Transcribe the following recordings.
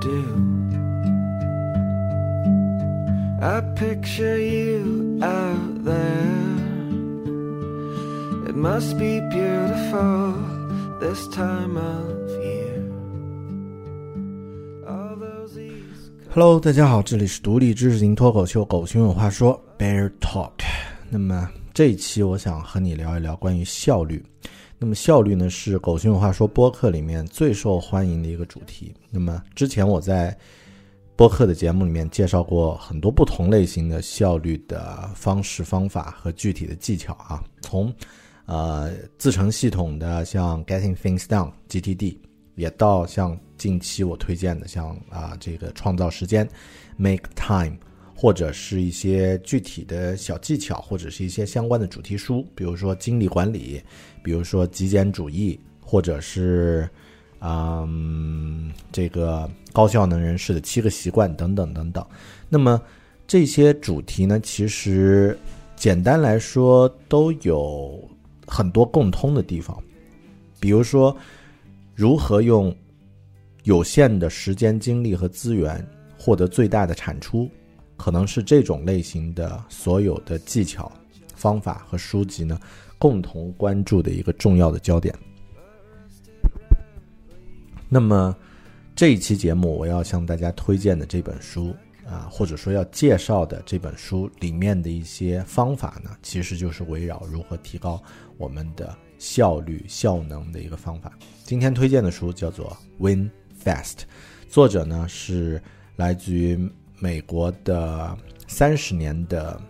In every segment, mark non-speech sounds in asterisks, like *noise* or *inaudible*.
Do. I picture you out there. It must be beautiful this time of year. All those Hello，大家好，这里是独立知识型脱口秀《狗熊有话说》Bear Talk。那么这一期我想和你聊一聊关于效率。那么效率呢是《狗熊有话说》播客里面最受欢迎的一个主题。那么之前我在播客的节目里面介绍过很多不同类型的效率的方式方法和具体的技巧啊，从呃自成系统的像 Getting Things Done GTD，也到像近期我推荐的像啊、这个创造时间 Make Time，或者是一些具体的小技巧，或者是一些相关的主题书，比如说精力管理，比如说极简主义，或者是嗯这个高效能人士的七个习惯等等等等。那么这些主题呢，其实简单来说都有很多共通的地方，比如说如何用有限的时间、精力和资源获得最大的产出，可能是这种类型的所有的技巧、方法和书籍呢共同关注的一个重要的焦点。那么这一期节目我要向大家推荐的这本书啊，或者说要介绍的这本书里面的一些方法呢，其实就是围绕如何提高我们的效率、效能的一个方法。今天推荐的书叫做《Win Fast》，作者呢是来自于美国的三十年的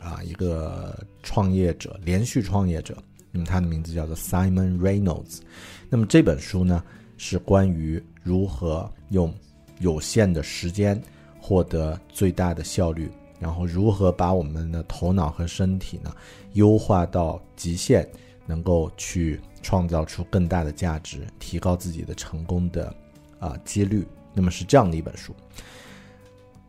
啊一个创业者，连续创业者。那么他的名字叫做 Simon Reynolds。那么这本书呢是关于如何用有限的时间获得最大的效率，然后如何把我们的头脑和身体呢优化到极限，能够去创造出更大的价值，提高自己的成功的啊、几率。那么是这样的一本书。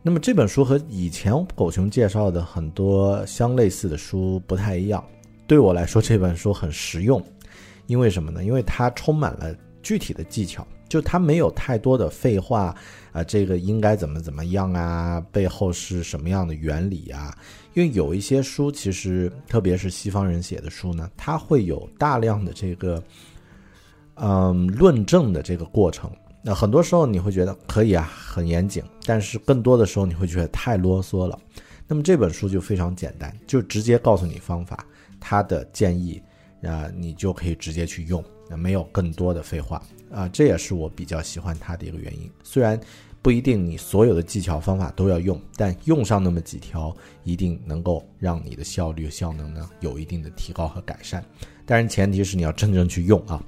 那么这本书和以前狗熊介绍的很多相类似的书不太一样。对我来说，这本书很实用，因为什么呢？因为它充满了具体的技巧，就它没有太多的废话啊、这个应该怎么怎么样啊，背后是什么样的原理啊？因为有一些书，其实特别是西方人写的书呢，它会有大量的这个嗯论证的这个过程。那很多时候你会觉得可以啊，很严谨，但是更多的时候你会觉得太啰嗦了。那么这本书就非常简单，就直接告诉你方法，它的建议啊、你就可以直接去用，没有更多的废话啊、这也是我比较喜欢它的一个原因。虽然不一定你所有的技巧方法都要用，但用上那么几条，一定能够让你的效率、效能呢有一定的提高和改善。但是，前提是你要真正去用啊。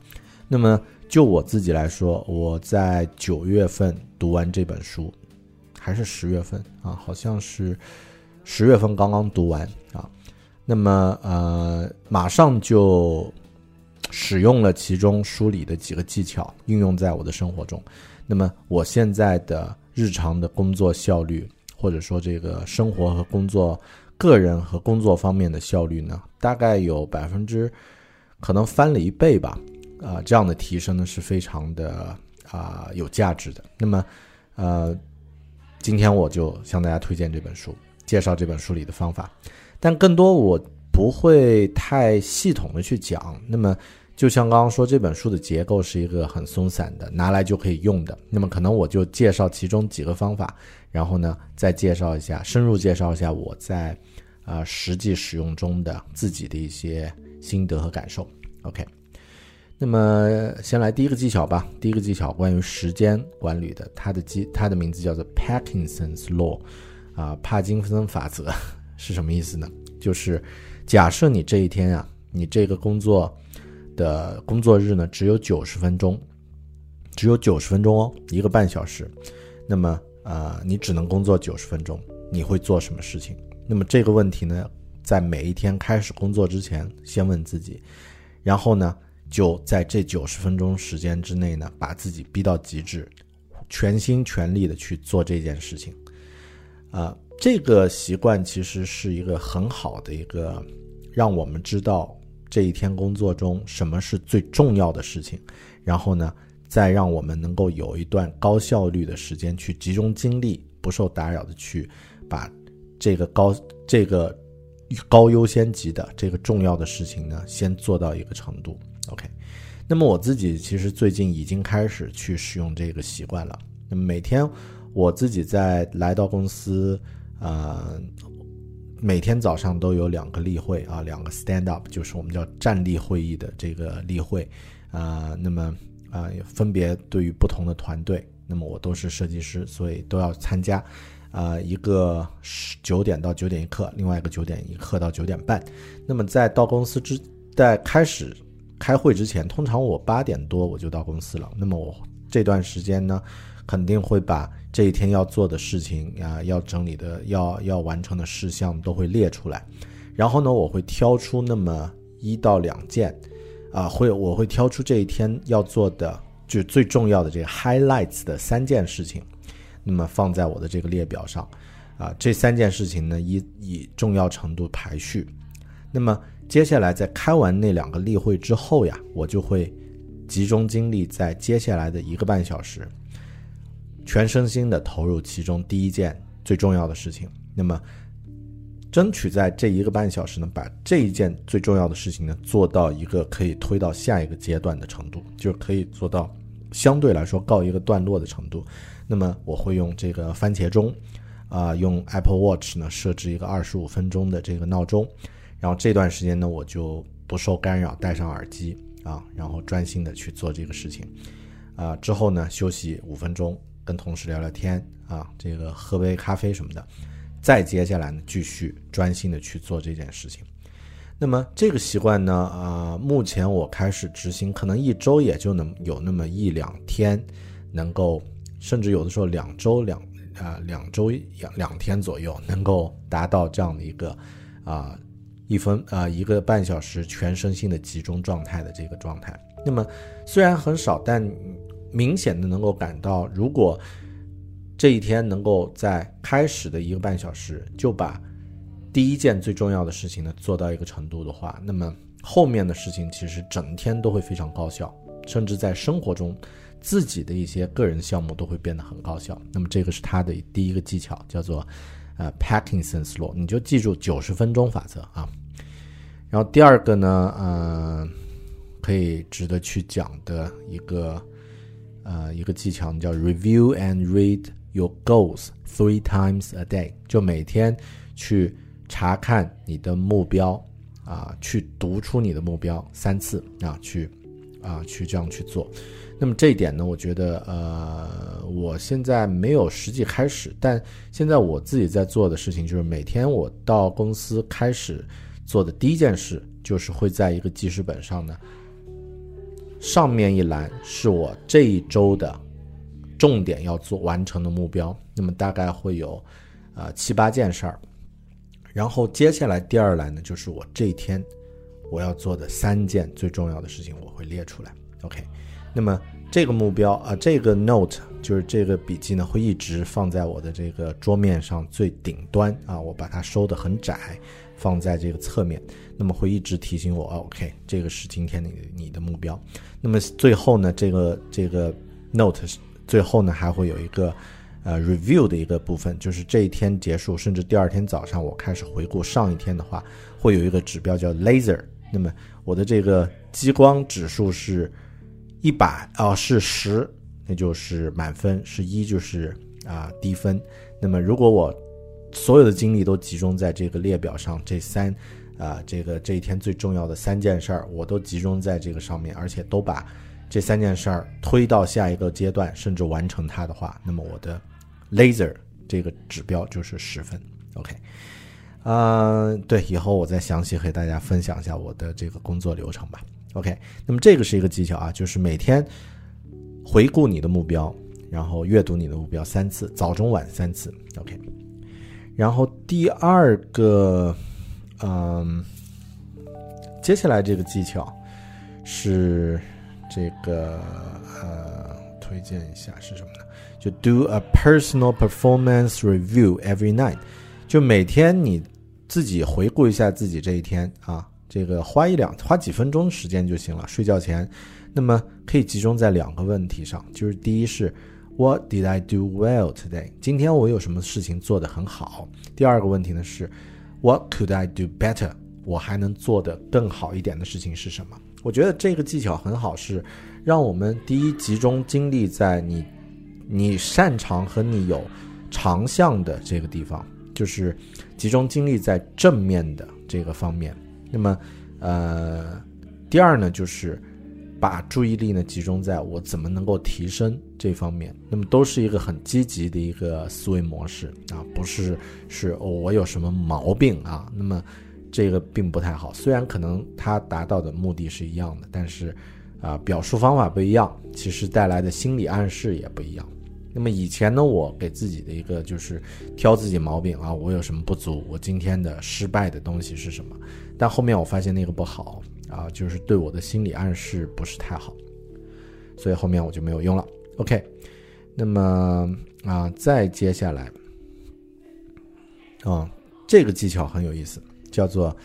那么就我自己来说，我在九月份读完这本书，还是十月份啊？好像是十月份刚刚读完啊。那么呃，马上就使用了其中书里的几个技巧，应用在我的生活中。那么我现在的日常的工作效率，或者说这个生活和工作、个人和工作方面的效率呢，大概有百分之可能翻了一倍吧。啊、这样的提升呢是非常的啊、有价值的。那么，呃，今天我就向大家推荐这本书，介绍这本书里的方法，但更多我不会太系统的去讲。那么，就像刚刚说，这本书的结构是一个很松散的，拿来就可以用的。那么，可能我就介绍其中几个方法，然后呢，再介绍一下，深入介绍一下我在啊实际使用中的自己的一些心得和感受。OK。那么，先来第一个技巧吧。第一个技巧关于时间管理的，它的技它的名字叫做 Parkinson's Law，啊，帕金森法则 *laughs* 是什么意思呢？就是假设你这一天啊，你这个工作的工作日呢只有九十分钟，只有九十分钟哦，一个半小时。那么，呃，你只能工作九十分钟，你会做什么事情？那么这个问题呢，在每一天开始工作之前，先问自己，然后呢？就在这九十分钟时间之内呢，把自己逼到极致，全心全力的去做这件事情。啊，这个习惯其实是一个很好的一个，让我们知道这一天工作中什么是最重要的事情，然后呢，再让我们能够有一段高效率的时间去集中精力，不受打扰的去把这个高这个高优先级的这个重要的事情呢，先做到一个程度。OK，那么我自己其实最近已经开始去使用这个习惯了。那么每天我自己在来到公司，呃，每天早上都有两个例会啊，两个 stand up，就是我们叫站立会议的这个例会啊。那么啊，分别对于不同的团队，那么我都是设计师，所以都要参加。啊，一个是九点到九点一刻，另外一个九点一刻到九点半。那么在到公司之在开始。开会之前，通常我八点多我就到公司了。那么我这段时间呢，肯定会把这一天要做的事情啊，要整理的、要要完成的事项都会列出来。然后呢，我会挑出那么一到两件，啊，会我会挑出这一天要做的，就最重要的这个 highlights 的三件事情，那么放在我的这个列表上。啊，这三件事情呢，以以重要程度排序。那么。接下来在开完那两个例会之后呀，我就会集中精力在接下来的一个半小时，全身心的投入其中第一件最重要的事情。那么，争取在这一个半小时呢，把这一件最重要的事情呢做到一个可以推到下一个阶段的程度，就是可以做到相对来说告一个段落的程度。那么我会用这个番茄钟，啊，用 Apple Watch 呢设置一个二十五分钟的这个闹钟。然后这段时间呢，我就不受干扰，戴上耳机啊，然后专心的去做这个事情，啊，之后呢休息五分钟，跟同事聊聊天啊，这个喝杯咖啡什么的，再接下来呢继续专心的去做这件事情。那么这个习惯呢，啊，目前我开始执行，可能一周也就能有那么一两天，能够，甚至有的时候两周两啊两周两两天左右，能够达到这样的一个啊。一分啊，一个半小时全身心的集中状态的这个状态，那么虽然很少，但明显的能够感到，如果这一天能够在开始的一个半小时就把第一件最重要的事情呢做到一个程度的话，那么后面的事情其实整天都会非常高效，甚至在生活中自己的一些个人项目都会变得很高效。那么这个是他的第一个技巧，叫做呃 Parkinson's Law，你就记住九十分钟法则啊。然后第二个呢，呃，可以值得去讲的一个，呃，一个技巧叫 review and read your goals three times a day，就每天去查看你的目标，啊，去读出你的目标三次啊，去啊，去这样去做。那么这一点呢，我觉得，呃，我现在没有实际开始，但现在我自己在做的事情就是每天我到公司开始。做的第一件事就是会在一个记事本上呢，上面一栏是我这一周的重点要做完成的目标，那么大概会有啊七八件事儿，然后接下来第二栏呢就是我这一天我要做的三件最重要的事情，我会列出来。OK，那么这个目标啊，这个 note 就是这个笔记呢，会一直放在我的这个桌面上最顶端啊，我把它收的很窄。放在这个侧面，那么会一直提醒我，OK，这个是今天你你的目标。那么最后呢，这个这个 note 最后呢还会有一个呃 review 的一个部分，就是这一天结束，甚至第二天早上我开始回顾上一天的话，会有一个指标叫 laser。那么我的这个激光指数是一百哦，是十，那就是满分；是一就是啊低分。那么如果我所有的精力都集中在这个列表上，这三啊这个这一天最重要的三件事儿，我都集中在这个上面，而且都把这三件事儿推到下一个阶段，甚至完成它的话，那么我的 laser 这个指标就是十分。OK，啊，对，以后我再详细和大家分享一下我的这个工作流程吧。OK，那么这个是一个技巧啊，就是每天回顾你的目标，然后阅读你的目标三次，早中晚三次。OK，然后第二个，嗯，接下来这个技巧是这个呃，推荐一下是什么呢？就 do a personal performance review every night，就每天你自己回顾一下自己这一天啊。这个花一两花几分钟时间就行了，睡觉前，那么可以集中在两个问题上，就是第一是 What did I do well today？今天我有什么事情做得很好？第二个问题呢是 What could I do better？我还能做得更好一点的事情是什么？我觉得这个技巧很好，是让我们第一集中精力在你你擅长和你有长项的这个地方，就是集中精力在正面的这个方面。那么，呃，第二呢，就是把注意力呢集中在我怎么能够提升这方面。那么都是一个很积极的一个思维模式啊，不是是我有什么毛病啊。那么这个并不太好。虽然可能它达到的目的是一样的，但是啊，表述方法不一样，其实带来的心理暗示也不一样。那么以前呢，我给自己的一个就是挑自己毛病啊，我有什么不足，我今天的失败的东西是什么？但后面我发现那个不好啊，就是对我的心理暗示不是太好，所以后面我就没有用了。OK，那么啊，再接下来啊，这个技巧很有意思，叫做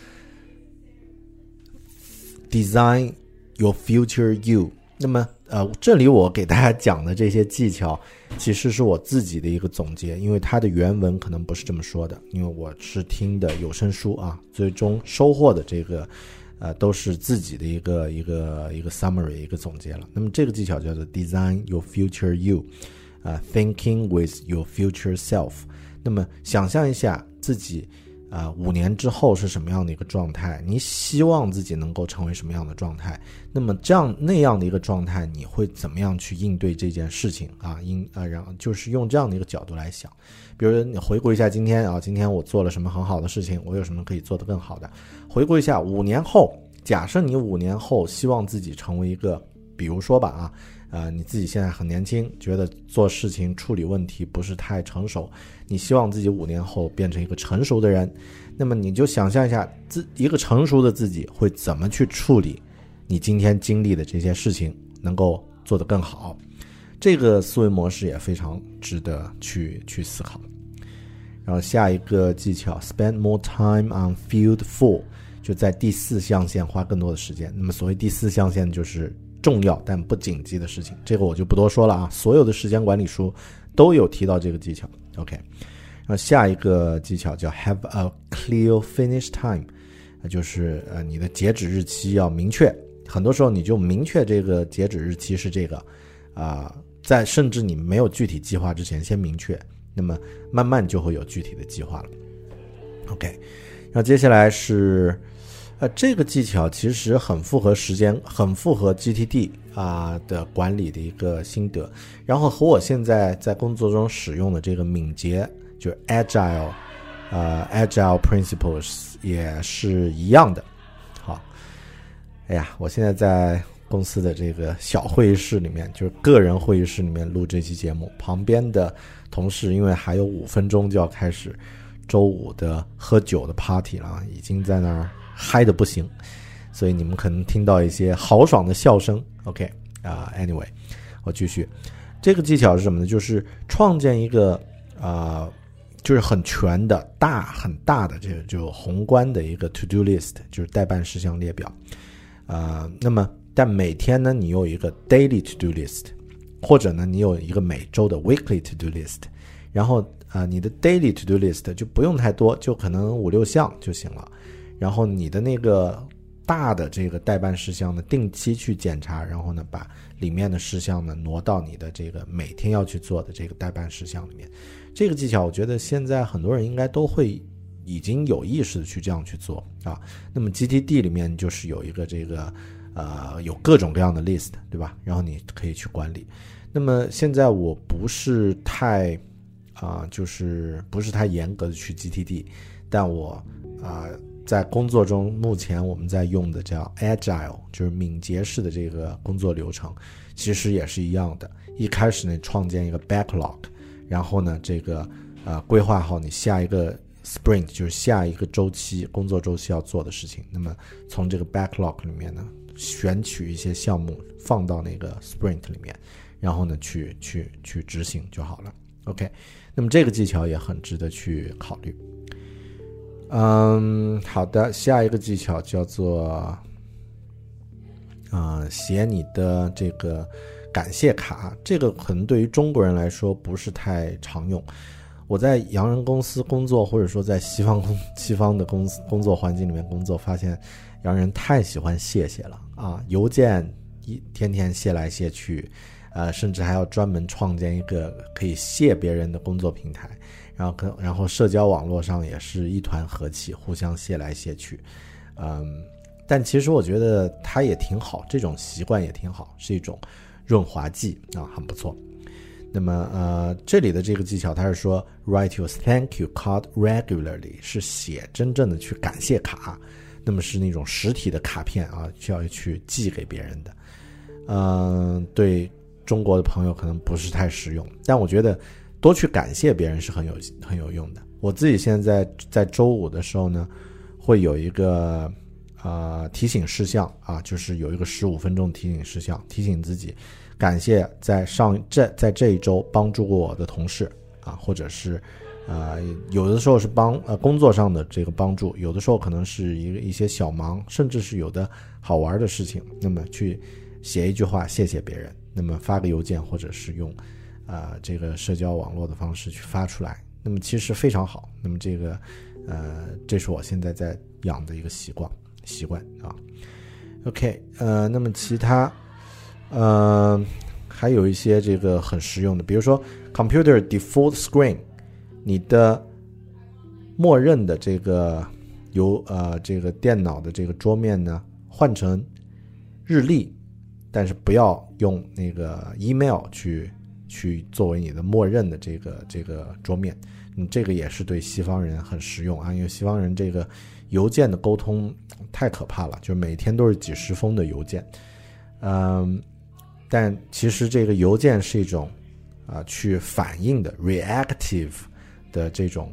Design your future you。那么呃，这里我给大家讲的这些技巧，其实是我自己的一个总结，因为它的原文可能不是这么说的，因为我是听的有声书啊，最终收获的这个，呃，都是自己的一个一个一个 summary 一个总结了。那么这个技巧叫做 design your future you，啊，thinking with your future self。那么想象一下自己。啊，五年之后是什么样的一个状态？你希望自己能够成为什么样的状态？那么这样那样的一个状态，你会怎么样去应对这件事情啊？应啊，然后就是用这样的一个角度来想，比如你回顾一下今天啊，今天我做了什么很好的事情？我有什么可以做得更好的？回顾一下五年后，假设你五年后希望自己成为一个，比如说吧啊。啊，你自己现在很年轻，觉得做事情处理问题不是太成熟，你希望自己五年后变成一个成熟的人，那么你就想象一下，自一个成熟的自己会怎么去处理你今天经历的这些事情，能够做得更好。这个思维模式也非常值得去去思考。然后下一个技巧，spend more time on field four，就在第四象限花更多的时间。那么所谓第四象限就是。重要但不紧急的事情，这个我就不多说了啊。所有的时间管理书都有提到这个技巧。OK，然后下一个技巧叫 Have a clear finish time，那就是呃你的截止日期要明确。很多时候你就明确这个截止日期是这个啊，在甚至你没有具体计划之前先明确，那么慢慢就会有具体的计划了。OK，然后接下来是。呃，这个技巧其实很符合时间，很符合 GTD 啊的管理的一个心得，然后和我现在在工作中使用的这个敏捷，就 Agile，呃，Agile Principles 也是一样的。好，哎呀，我现在在公司的这个小会议室里面，就是个人会议室里面录这期节目，旁边的同事因为还有五分钟就要开始周五的喝酒的 party 了，已经在那儿。嗨的不行，所以你们可能听到一些豪爽的笑声。OK 啊，Anyway，我继续。这个技巧是什么呢？就是创建一个啊，就是很全的大很大的这个就宏观的一个 To Do List，就是待办事项列表。啊，那么但每天呢，你有一个 Daily To Do List，或者呢，你有一个每周的 Weekly To Do List。然后啊、你的 daily to do list 就不用太多，就可能五六项就行了。然后你的那个大的这个代办事项呢，定期去检查，然后呢把里面的事项呢挪到你的这个每天要去做的这个代办事项里面。这个技巧，我觉得现在很多人应该都会已经有意识的去这样去做啊。那么 GTD 里面就是有一个这个呃有各种各样的 list，对吧？然后你可以去管理。那么现在我不是太啊、就是不是太严格的去 GTD，但我啊、在工作中目前我们在用的叫 Agile，就是敏捷式的这个工作流程，其实也是一样的。一开始呢，创建一个 backlog，然后呢，这个呃规划好你下一个 sprint，就是下一个周期工作周期要做的事情。那么从这个 backlog 里面呢，选取一些项目放到那个 sprint 里面，然后呢去去去执行就好了。OK，那么这个技巧也很值得去考虑。嗯，好的，下一个技巧叫做，啊、写你的这个感谢卡。这个可能对于中国人来说不是太常用。我在洋人公司工作，或者说在西方工 *laughs* 西方的公司工作环境里面工作，发现洋人太喜欢谢谢了啊！邮件一天天谢来谢去，呃，甚至还要专门创建一个可以谢别人的工作平台。然后跟然后社交网络上也是一团和气，互相谢来谢去，嗯，但其实我觉得它也挺好，这种习惯也挺好，是一种润滑剂啊，很不错。那么呃，这里的这个技巧，它是说 write your thank you card regularly，是写真正的去感谢卡，那么是那种实体的卡片啊，需要去寄给别人的。嗯、对中国的朋友可能不是太实用，但我觉得多去感谢别人是很有很有用的。我自己现在在周五的时候呢，会有一个呃提醒事项啊，就是有一个十五分钟提醒事项，提醒自己感谢在上这在这一周帮助过我的同事啊，或者是呃有的时候是帮呃工作上的这个帮助，有的时候可能是一个一些小忙，甚至是有的好玩的事情，那么去写一句话谢谢别人，那么发个邮件或者是用。啊、这个社交网络的方式去发出来，那么其实非常好。那么这个，呃，这是我现在在养的一个习惯习惯啊。OK，呃，那么其他，呃，还有一些这个很实用的，比如说 Computer Default Screen，你的默认的这个由呃这个电脑的这个桌面呢换成日历，但是不要用那个 email 去去作为你的默认的这个这个桌面，嗯，这个也是对西方人很实用啊，因为西方人这个邮件的沟通太可怕了，就每天都是几十封的邮件，嗯，但其实这个邮件是一种啊去反应的 reactive 的这种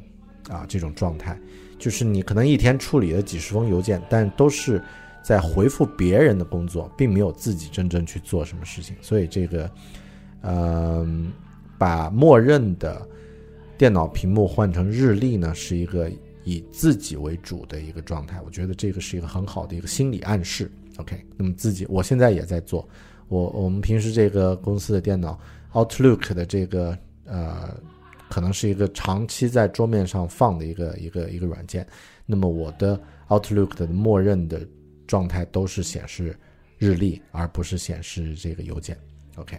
啊这种状态，就是你可能一天处理了几十封邮件，但都是在回复别人的工作，并没有自己真正去做什么事情，所以这个。嗯，把默认的电脑屏幕换成日历呢，是一个以自己为主的一个状态。我觉得这个是一个很好的一个心理暗示。OK，那么自己我现在也在做。我我们平时这个公司的电脑 Outlook 的这个呃，可能是一个长期在桌面上放的一个一个一个软件。那么我的 Outlook 的默认的状态都是显示日历，而不是显示这个邮件。OK。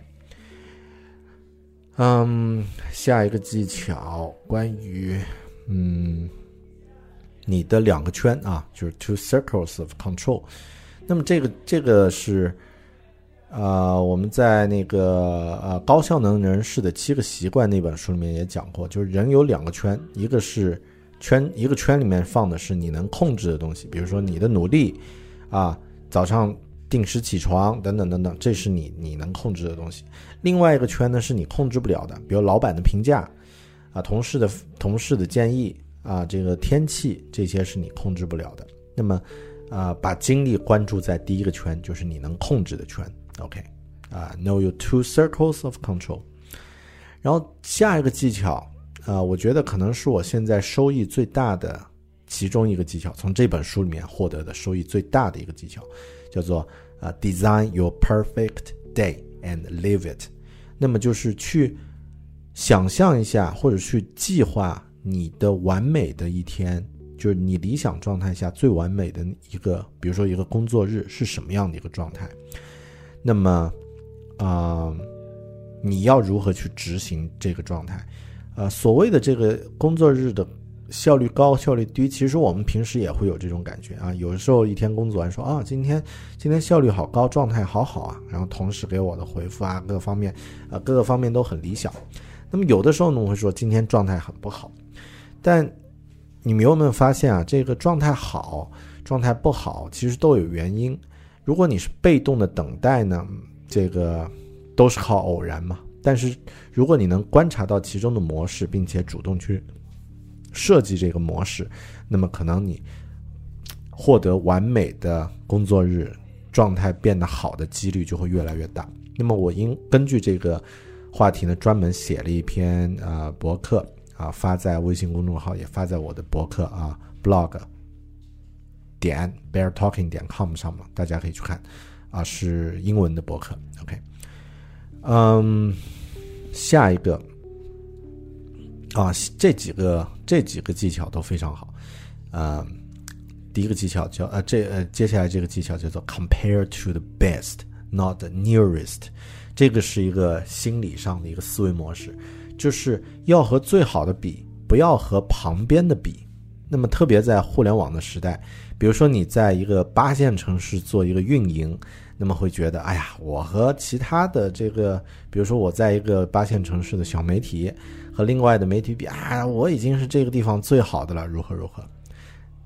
嗯，下一个技巧关于嗯你的两个圈啊，就是 two circles of control。那么这个这个是呃我们在那个呃高效能人士的七个习惯那本书里面也讲过，就是人有两个圈，一个是圈一个圈里面放的是你能控制的东西，比如说你的努力啊，早上定时起床等等等等，这是你你能控制的东西。另外一个圈呢是你控制不了的，比如老板的评价，啊，同事的同事的建议啊，这个天气这些是你控制不了的。那么，啊，把精力关注在第一个圈，就是你能控制的圈。OK，啊，Know your two circles of control。然后下一个技巧，啊，我觉得可能是我现在收益最大的其中一个技巧，从这本书里面获得的收益最大的一个技巧，叫做啊，Design your perfect day and live it。那么就是去想象一下，或者去计划你的完美的一天，就是你理想状态下最完美的一个，比如说一个工作日是什么样的一个状态。那么，啊、你要如何去执行这个状态？呃，所谓的这个工作日的效率高、效率低，其实我们平时也会有这种感觉啊。有的时候一天工作完说啊，今天今天效率好高，状态好好啊，然后同事给我的回复啊，各方面啊，各个方面都很理想。那么有的时候呢，我会说今天状态很不好，但你们有没有发现啊？这个状态好、状态不好，其实都有原因。如果你是被动的等待呢，这个都是靠偶然嘛。但是如果你能观察到其中的模式，并且主动去设计这个模式，那么可能你获得完美的工作日状态变得好的几率就会越来越大。那么我应根据这个话题呢，专门写了一篇、呃博客啊，发在微信公众号，也发在我的博客啊 blog 点 bear talking 点 com 上嘛，大家可以去看啊，是英文的博客。OK，嗯，下一个啊，这几个这几个技巧都非常好。呃，第一个技巧叫呃这呃接下来这个技巧叫做 compare to the best, not the nearest。这个是一个心理上的一个思维模式，就是要和最好的比，不要和旁边的比。那么特别在互联网的时代，比如说你在一个八线城市做一个运营，那么会觉得，哎呀，我和其他的这个，比如说我在一个八线城市的小媒体和另外的媒体比啊，我已经是这个地方最好的了，如何如何。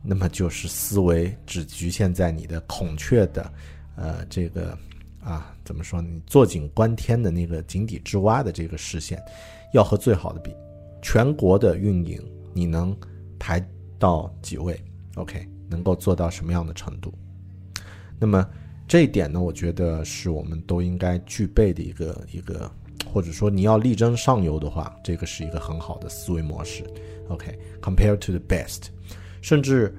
那么就是思维只局限在你的孔雀的，呃，这个啊，怎么说呢？你坐井观天的那个井底之蛙的这个视线，要和最好的比。全国的运营，你能排到几位？OK，能够做到什么样的程度？那么这一点呢，我觉得是我们都应该具备的一个一个，或者说你要力争上游的话，这个是一个很好的思维模式。OK，compare、to the best，甚至，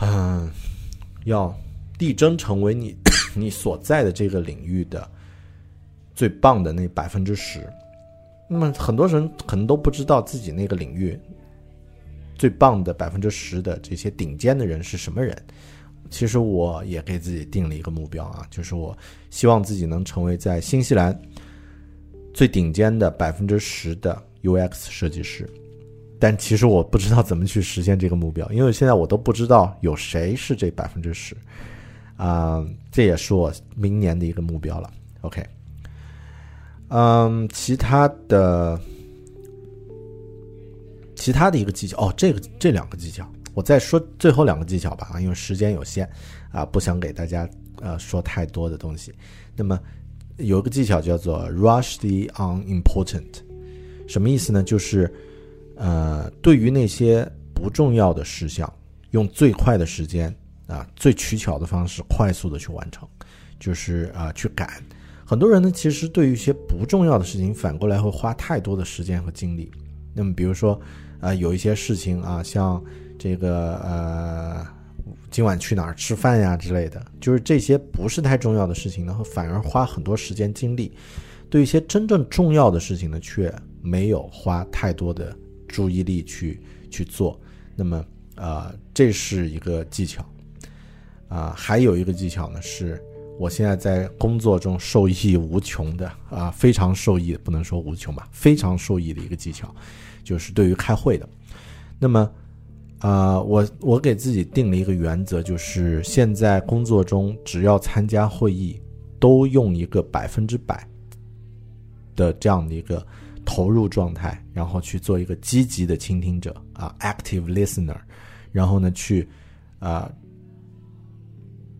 嗯、要力争成为你 *coughs* 你所在的这个领域的最棒的那百分之十。那么很多人可能都不知道自己那个领域最棒的百分之十的这些顶尖的人是什么人。其实我也给自己定了一个目标啊，就是我希望自己能成为在新西兰最顶尖的百分之十的 UX 设计师。但其实我不知道怎么去实现这个目标，因为现在我都不知道有谁是这百分之十，啊，这也是我明年的一个目标了。OK，嗯，其他的，其他的一个技巧哦，这个这两个技巧，我再说最后两个技巧吧啊，因为时间有限啊，不想给大家呃说太多的东西。那么有一个技巧叫做 rush the unimportant，什么意思呢？就是呃，对于那些不重要的事项，用最快的时间啊，最取巧的方式，快速的去完成，就是啊、去赶。很多人呢，其实对于一些不重要的事情，反过来会花太多的时间和精力。那么，比如说啊、有一些事情啊，像这个呃，今晚去哪儿吃饭呀之类的，就是这些不是太重要的事情呢，反而花很多时间精力。对一些真正重要的事情呢，却没有花太多的注意力去去做。那么，呃，这是一个技巧。啊、还有一个技巧呢，是我现在在工作中受益无穷的啊、非常受益，不能说无穷吧，非常受益的一个技巧，就是对于开会的。那么，啊、我我给自己定了一个原则，就是现在工作中只要参加会议，都用一个百分之百的这样的一个投入状态，然后去做一个积极的倾听者啊，active listener，然后呢去啊、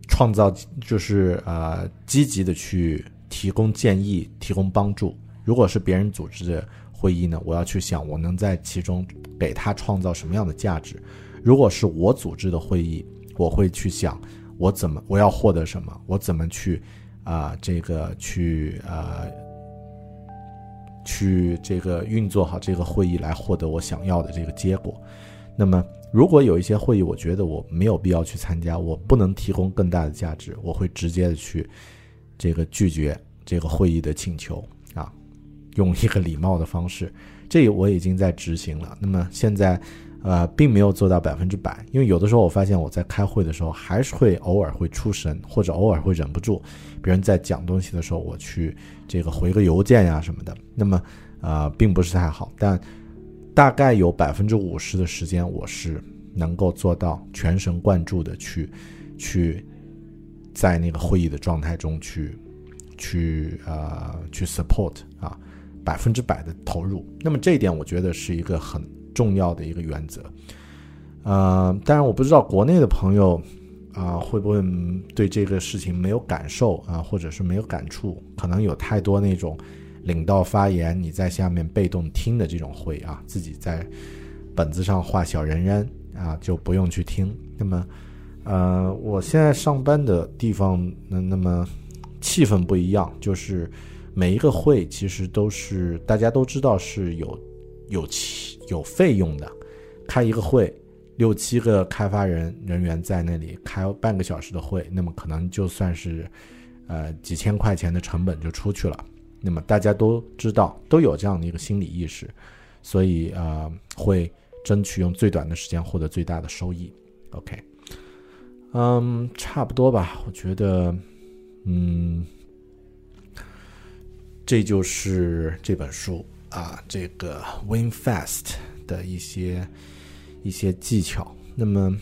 创造就是呃积极的去提供建议、提供帮助。如果是别人组织的会议呢，我要去想我能在其中给他创造什么样的价值。如果是我组织的会议，我会去想我怎么我要获得什么，我怎么去啊、这个去呃去这个运作好这个会议来获得我想要的这个结果。那么，如果有一些会议，我觉得我没有必要去参加，我不能提供更大的价值，我会直接的去这个拒绝这个会议的请求。用一个礼貌的方式，这我已经在执行了。那么现在，呃，并没有做到百分之百，因为有的时候我发现我在开会的时候还是会偶尔会出神，或者偶尔会忍不住，别人在讲东西的时候，我去这个回个邮件呀什么的。那么，呃，并不是太好，但大概有百分之五十的时间，我是能够做到全神贯注的去去在那个会议的状态中去去呃去 support。百分之百的投入，那么这一点我觉得是一个很重要的一个原则。呃，当然我不知道国内的朋友啊会不会对这个事情没有感受啊，或者是没有感触，可能有太多那种领导发言你在下面被动听的这种会啊，自己在本子上画小人人啊就不用去听。那么，呃，我现在上班的地方那那么气氛不一样，就是。每一个会其实都是大家都知道是有有有费用的，开一个会六七个开发人人员在那里开半个小时的会，那么可能就算是呃几千块钱的成本就出去了。那么大家都知道都有这样的一个心理意识，所以呃会争取用最短的时间获得最大的收益。OK，嗯，差不多吧，我觉得嗯。这就是这本书啊，这个 Win Fast 的一些一些技巧。那么，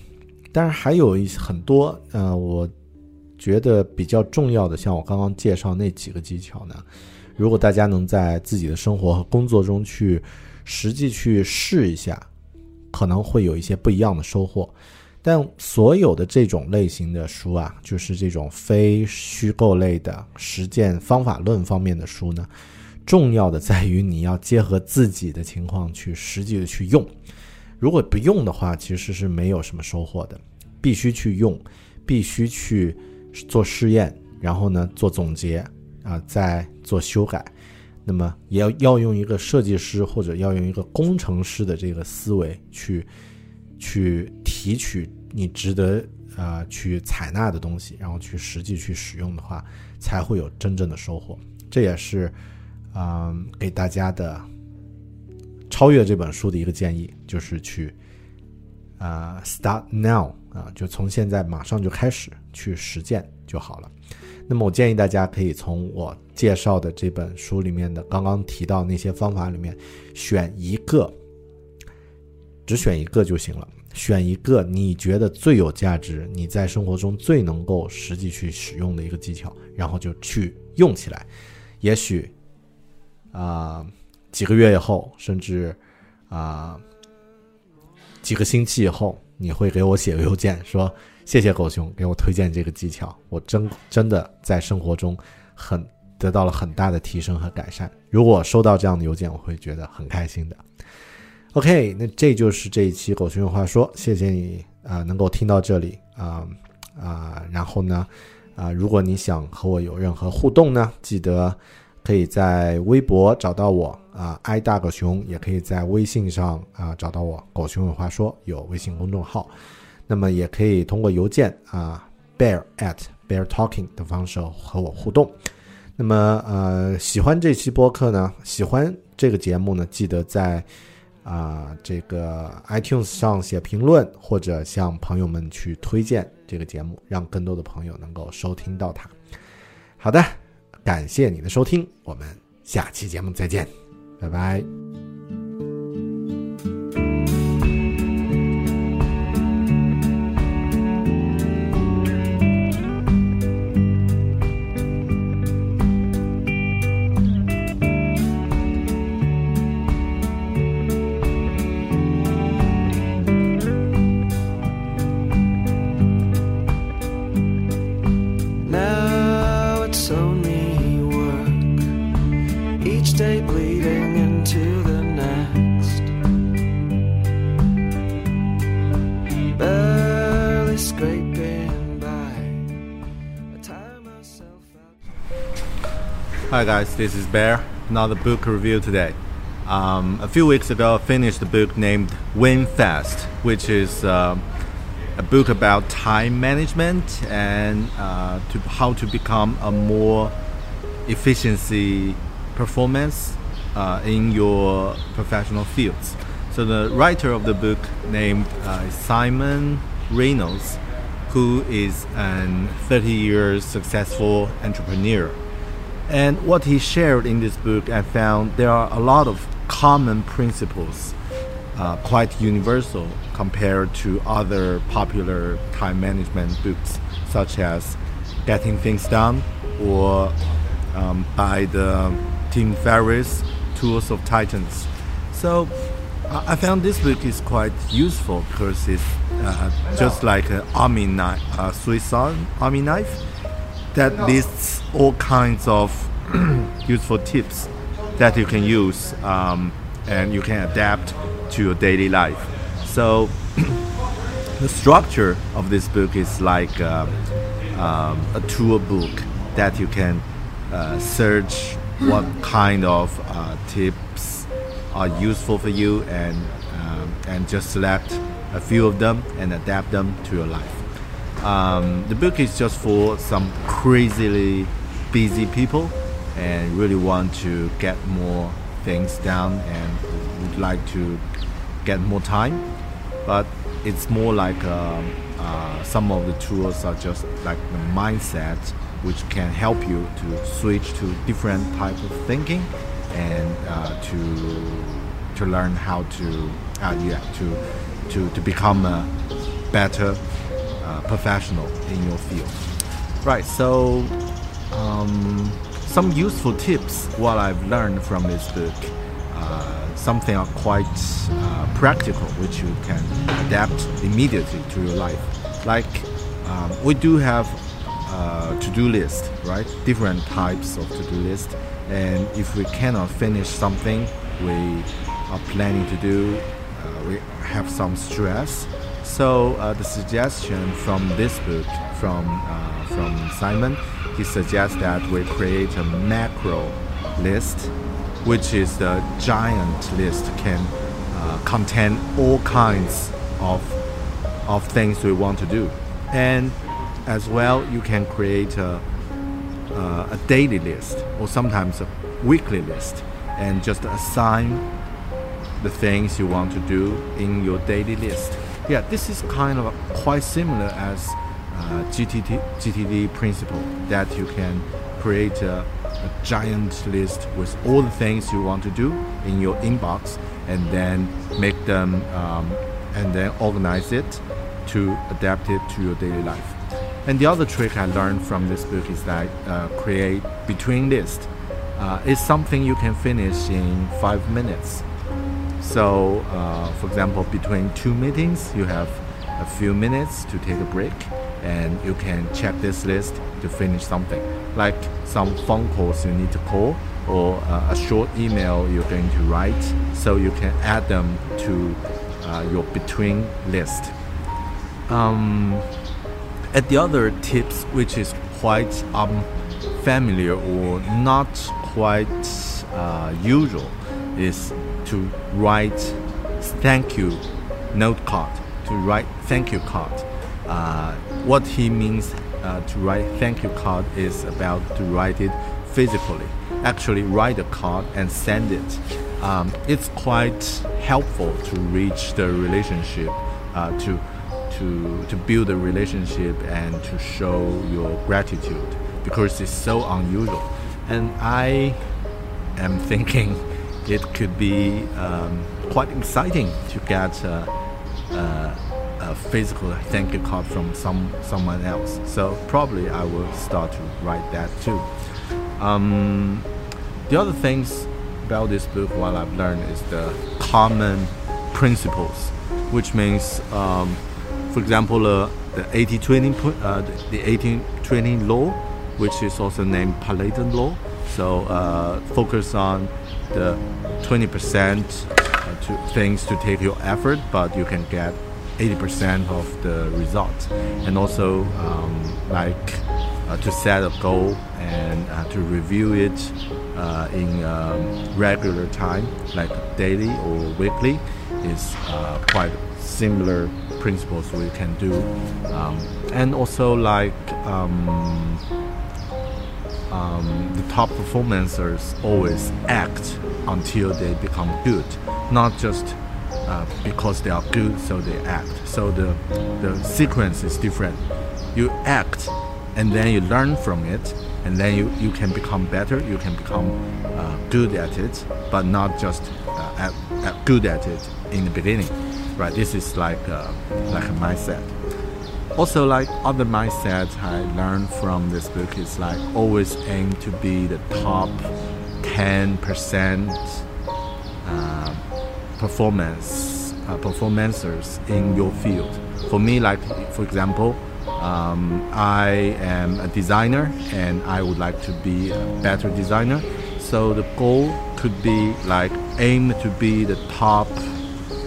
当然还有一很多呃，我觉得比较重要的，像我刚刚介绍那几个技巧呢，如果大家能在自己的生活和工作中去实际去试一下，可能会有一些不一样的收获。但所有的这种类型的书啊，就是这种非虚构类的实践方法论方面的书呢，重要的在于你要结合自己的情况去实际的去用。如果不用的话，其实是没有什么收获的。必须去用，必须去做试验，然后呢做总结啊，再做修改。那么也要要用一个设计师或者要用一个工程师的这个思维去去提取。你值得啊去采纳的东西，然后去实际去使用的话，才会有真正的收获。这也是嗯给大家的超越这本书的一个建议，就是去啊 start now 啊，就从现在马上就开始去实践就好了。那么我建议大家可以从我介绍的这本书里面的刚刚提到那些方法里面选一个，只选一个就行了。选一个你觉得最有价值、你在生活中最能够实际去使用的一个技巧，然后就去用起来。也许啊，几个月以后，甚至啊几个星期以后，你会给我写个邮件说：“谢谢狗熊给我推荐这个技巧，我真真的在生活中很得到了很大的提升和改善。”如果收到这样的邮件，我会觉得很开心的。OK，那这就是这一期狗熊有话说，谢谢你啊，能够听到这里啊啊，然后呢啊，如果你想和我有任何互动呢，记得可以在微博找到我啊，，i 大狗熊，也可以在微信上啊找到我，狗熊有话说有微信公众号，那么也可以通过邮件啊，bear at bear talking 的方式和我互动。那么呃，喜欢这期播客呢，喜欢这个节目呢，记得在。啊，这个 iTunes 上写评论，或者向朋友们去推荐这个节目，让更多的朋友能够收听到它。好的，感谢你的收听，我们下期节目再见，拜拜。This is Bear. Another book review today. Um, a few weeks ago, I finished a book named Win Fast, which is uh, a book about time management and uh, to how to become a more efficiency performance uh, in your professional fields. So the writer of the book named uh, Simon Reynolds, who is an 30 years successful entrepreneur. And what he shared in this book, I found there are a lot of common principles, uh, quite universal compared to other popular time management books, such as Getting Things Done or um, by the Tim Ferriss, Tools of Titans. So I found this book is quite useful because it's uh, just like an army knife, a Swiss army knife that lists all kinds of *clears throat* useful tips that you can use um, and you can adapt to your daily life. So *clears throat* the structure of this book is like uh, um, a tool book that you can uh, search what *clears throat* kind of uh, tips are useful for you and um, and just select a few of them and adapt them to your life. Um, the book is just for some crazily busy people and really want to get more things done and would like to get more time. But it's more like uh, uh, some of the tools are just like the mindset which can help you to switch to different type of thinking and uh, to to learn how to uh, yeah to to to become a better professional in your field right so um, some useful tips what I've learned from this book uh, something are quite uh, practical which you can adapt immediately to your life like um, we do have to-do list, right? Different types of to-do list, and if we cannot finish something we are planning to do, uh, we have some stress. So uh, the suggestion from this book, from uh, from Simon, he suggests that we create a macro list, which is the giant list can uh, contain all kinds of of things we want to do, and as well, you can create a, uh, a daily list or sometimes a weekly list and just assign the things you want to do in your daily list. Yeah, this is kind of quite similar as uh, GTD, GTD principle that you can create a, a giant list with all the things you want to do in your inbox and then make them um, and then organize it to adapt it to your daily life. And the other trick I learned from this book is that uh, create between list uh, is something you can finish in five minutes. So, uh, for example, between two meetings, you have a few minutes to take a break, and you can check this list to finish something, like some phone calls you need to call or uh, a short email you're going to write. So you can add them to uh, your between list. Um, at the other tips, which is quite unfamiliar or not quite uh, usual, is to write thank you note card. To write thank you card. Uh, what he means uh, to write thank you card is about to write it physically. Actually, write a card and send it. Um, it's quite helpful to reach the relationship uh, to to, to build a relationship and to show your gratitude because it's so unusual. And I am thinking it could be um, quite exciting to get a, a, a, physical thank you card from some someone else. So probably I will start to write that too. Um, the other things about this book, what I've learned is the common principles, which means um, for example, uh, the 80-20 uh, the 80-20 law, which is also named Pareto law. So uh, focus on the 20% uh, to things to take your effort, but you can get 80% of the result. And also um, like uh, to set a goal and uh, to review it uh, in um, regular time, like daily or weekly, is uh, quite similar principles we can do um, and also like um, the top performers always act until they become good, not just uh, because they are good, so they act. So the the sequence is different. You act, and then you learn from it, and then you, you can become better. You can become uh, good at it, but not just uh, at, at good at it in the beginning, right? This is like uh, like a mindset. Also, like other mindsets I learned from this book is like always aim to be the top ten percent uh, performance uh, performancers in your field. For me, like for example, um, I am a designer and I would like to be a better designer. So the goal could be like aim to be the top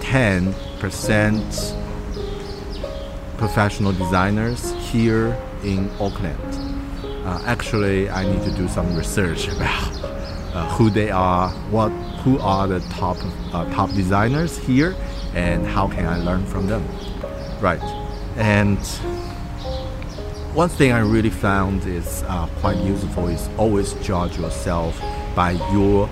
ten percent professional designers here in Auckland. Uh, actually, I need to do some research *laughs* about uh, who they are, what, who are the top uh, top designers here, and how can I learn from them. Right, and one thing I really found is uh, quite useful is always judge yourself by your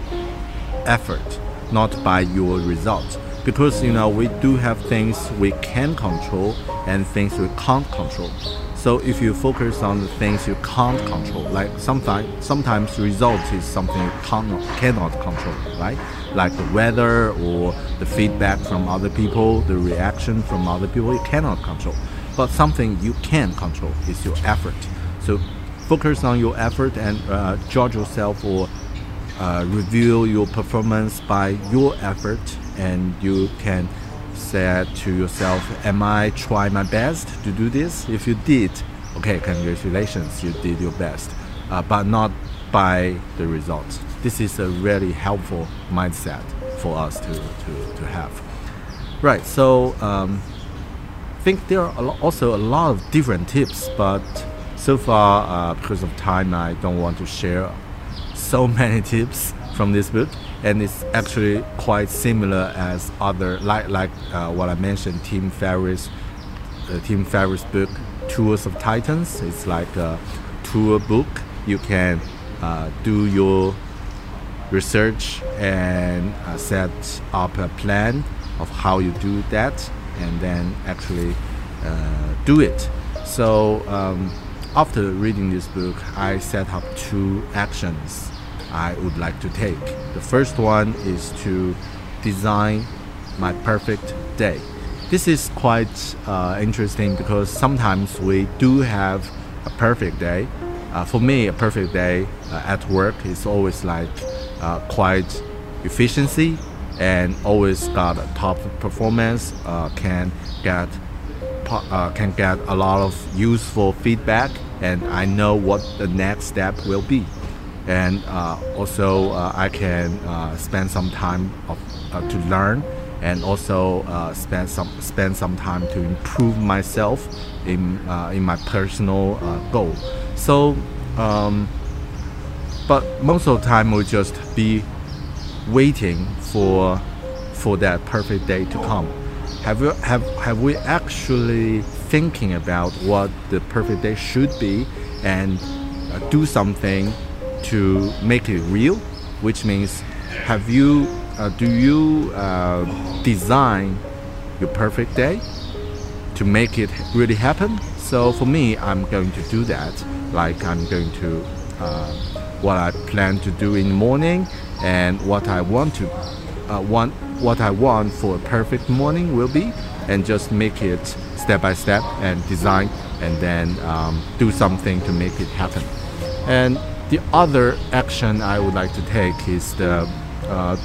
effort, not by your result because you know we do have things we can control and things we can't control. So if you focus on the things you can't control, like sometimes sometimes result is something you cannot cannot control, right? Like the weather or the feedback from other people, the reaction from other people, you cannot control. But something you can control is your effort. So focus on your effort and uh, judge yourself or uh, review your performance by your effort and you can say to yourself am i trying my best to do this? If you did okay congratulations you did your best uh, but not by the results. This is a really helpful mindset for us to, to, to have. Right so um, i think there are also a lot of different tips but so far uh, because of time i don't want to share so many tips from this book and it's actually quite similar as other like like uh, what I mentioned Tim Ferriss uh, Tim Ferriss book Tours of Titans. It's like a tour book. You can uh, do your research and uh, set up a plan of how you do that and then actually uh, do it. So um, after reading this book I set up two actions I would like to take. The first one is to design my perfect day. This is quite uh, interesting because sometimes we do have a perfect day. Uh, for me, a perfect day uh, at work is always like uh, quite efficiency and always got a top performance. Uh, can get uh, can get a lot of useful feedback, and I know what the next step will be and uh, also uh, I can uh, spend some time of, uh, to learn and also uh, spend some spend some time to improve myself in uh, in my personal goal. So, um, but most of the time we just be waiting for for that perfect day to come. Have we have have we actually thinking about what the perfect day should be and do something to make it real, which means have you uh, do you uh, design your perfect day to make it really happen? So for me, I'm going to do that. Like I'm going to uh, what I plan to do in the morning and what I want to uh, want what I want for a perfect morning will be, and just make it step by step and design, and then um, do something to make it happen. And the other action I would like to take is to uh,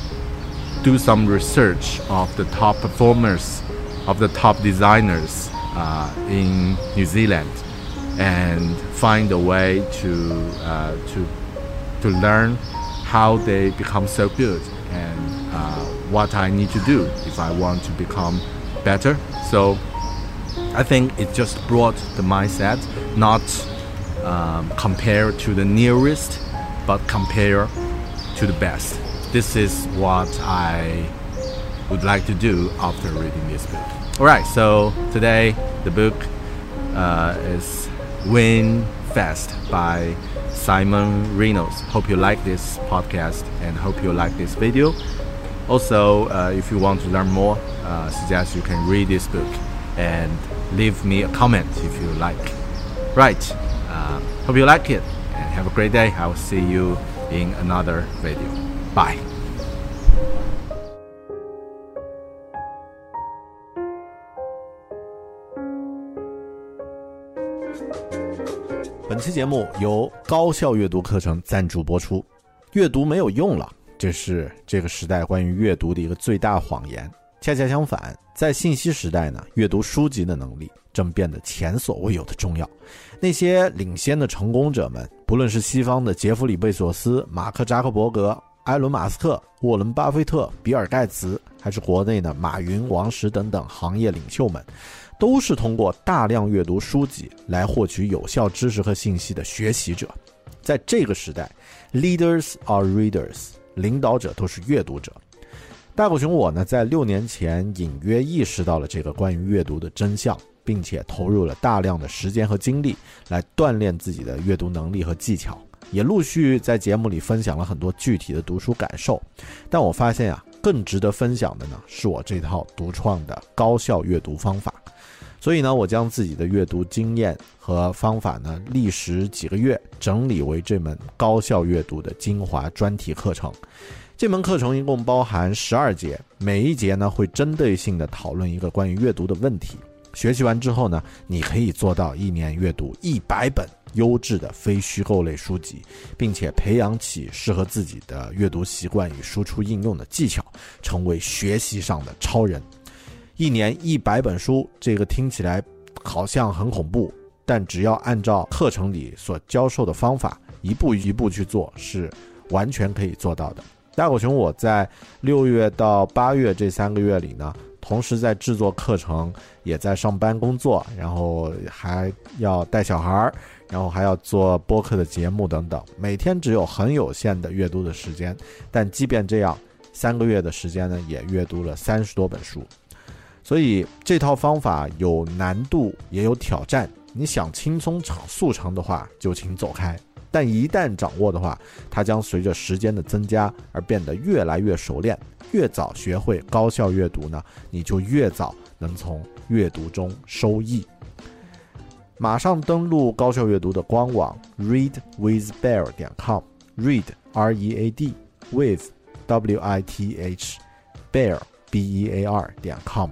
do some research of the top performers, of the top designers uh, in New Zealand, and find a way to uh, to to learn how they become so good and uh, what I need to do if I want to become better. So I think it just brought the mindset, not um, compare to the nearest, but compare to the best. This is what I would like to do after reading this book. All right, so today the book uh, is Win Fast by Simon Reynolds. Hope you like this podcast and hope you like this video. Also, uh, if you want to learn more, uh, suggest you can read this book and leave me a comment if you like. Right. Uh, hope you like it and have a great day. I will see you in another video. Bye. 本期节目由高效阅读课程赞助播出。阅读没有用了，这是这个时代关于阅读的一个最大谎言。恰恰相反，在信息时代呢，阅读书籍的能力正变得前所未有的重要。那些领先的成功者们，不论是西方的杰弗里·贝索斯、马克·扎克伯格、埃伦·马斯克、沃伦·巴菲特、比尔·盖茨，还是国内的马云、王石等等行业领袖们。都是通过大量阅读书籍来获取有效知识和信息的学习者。在这个时代，leaders are readers，领导者都是阅读者。大狗熊我呢，在六年前隐约意识到了这个关于阅读的真相，并且投入了大量的时间和精力来锻炼自己的阅读能力和技巧，也陆续在节目里分享了很多具体的读书感受。但我发现啊，更值得分享的呢，是我这套独创的高效阅读方法。所以呢，我将自己的阅读经验和方法呢，历时几个月整理为这门高效阅读的精华专题课程。这门课程一共包含十二节，每一节呢会针对性的讨论一个关于阅读的问题。学习完之后呢，你可以做到一年阅读一百本优质的非虚构类书籍，并且培养起适合自己的阅读习惯与输出应用的技巧，成为学习上的超人。一年一百本书，这个听起来好像很恐怖，但只要按照课程里所教授的方法一步一步去做，是完全可以做到的。大狗熊，我在六月到八月这三个月里呢，同时在制作课程，也在上班工作，然后还要带小孩儿，然后还要做播客的节目等等，每天只有很有限的阅读的时间，但即便这样，三个月的时间呢，也阅读了三十多本书。所以这套方法有难度，也有挑战。你想轻松成速成的话，就请走开。但一旦掌握的话，它将随着时间的增加而变得越来越熟练。越早学会高效阅读呢，你就越早能从阅读中收益。马上登录高效阅读的官网 readwithbear 点 com，read r e a d with w i t h bear b e a r 点 com。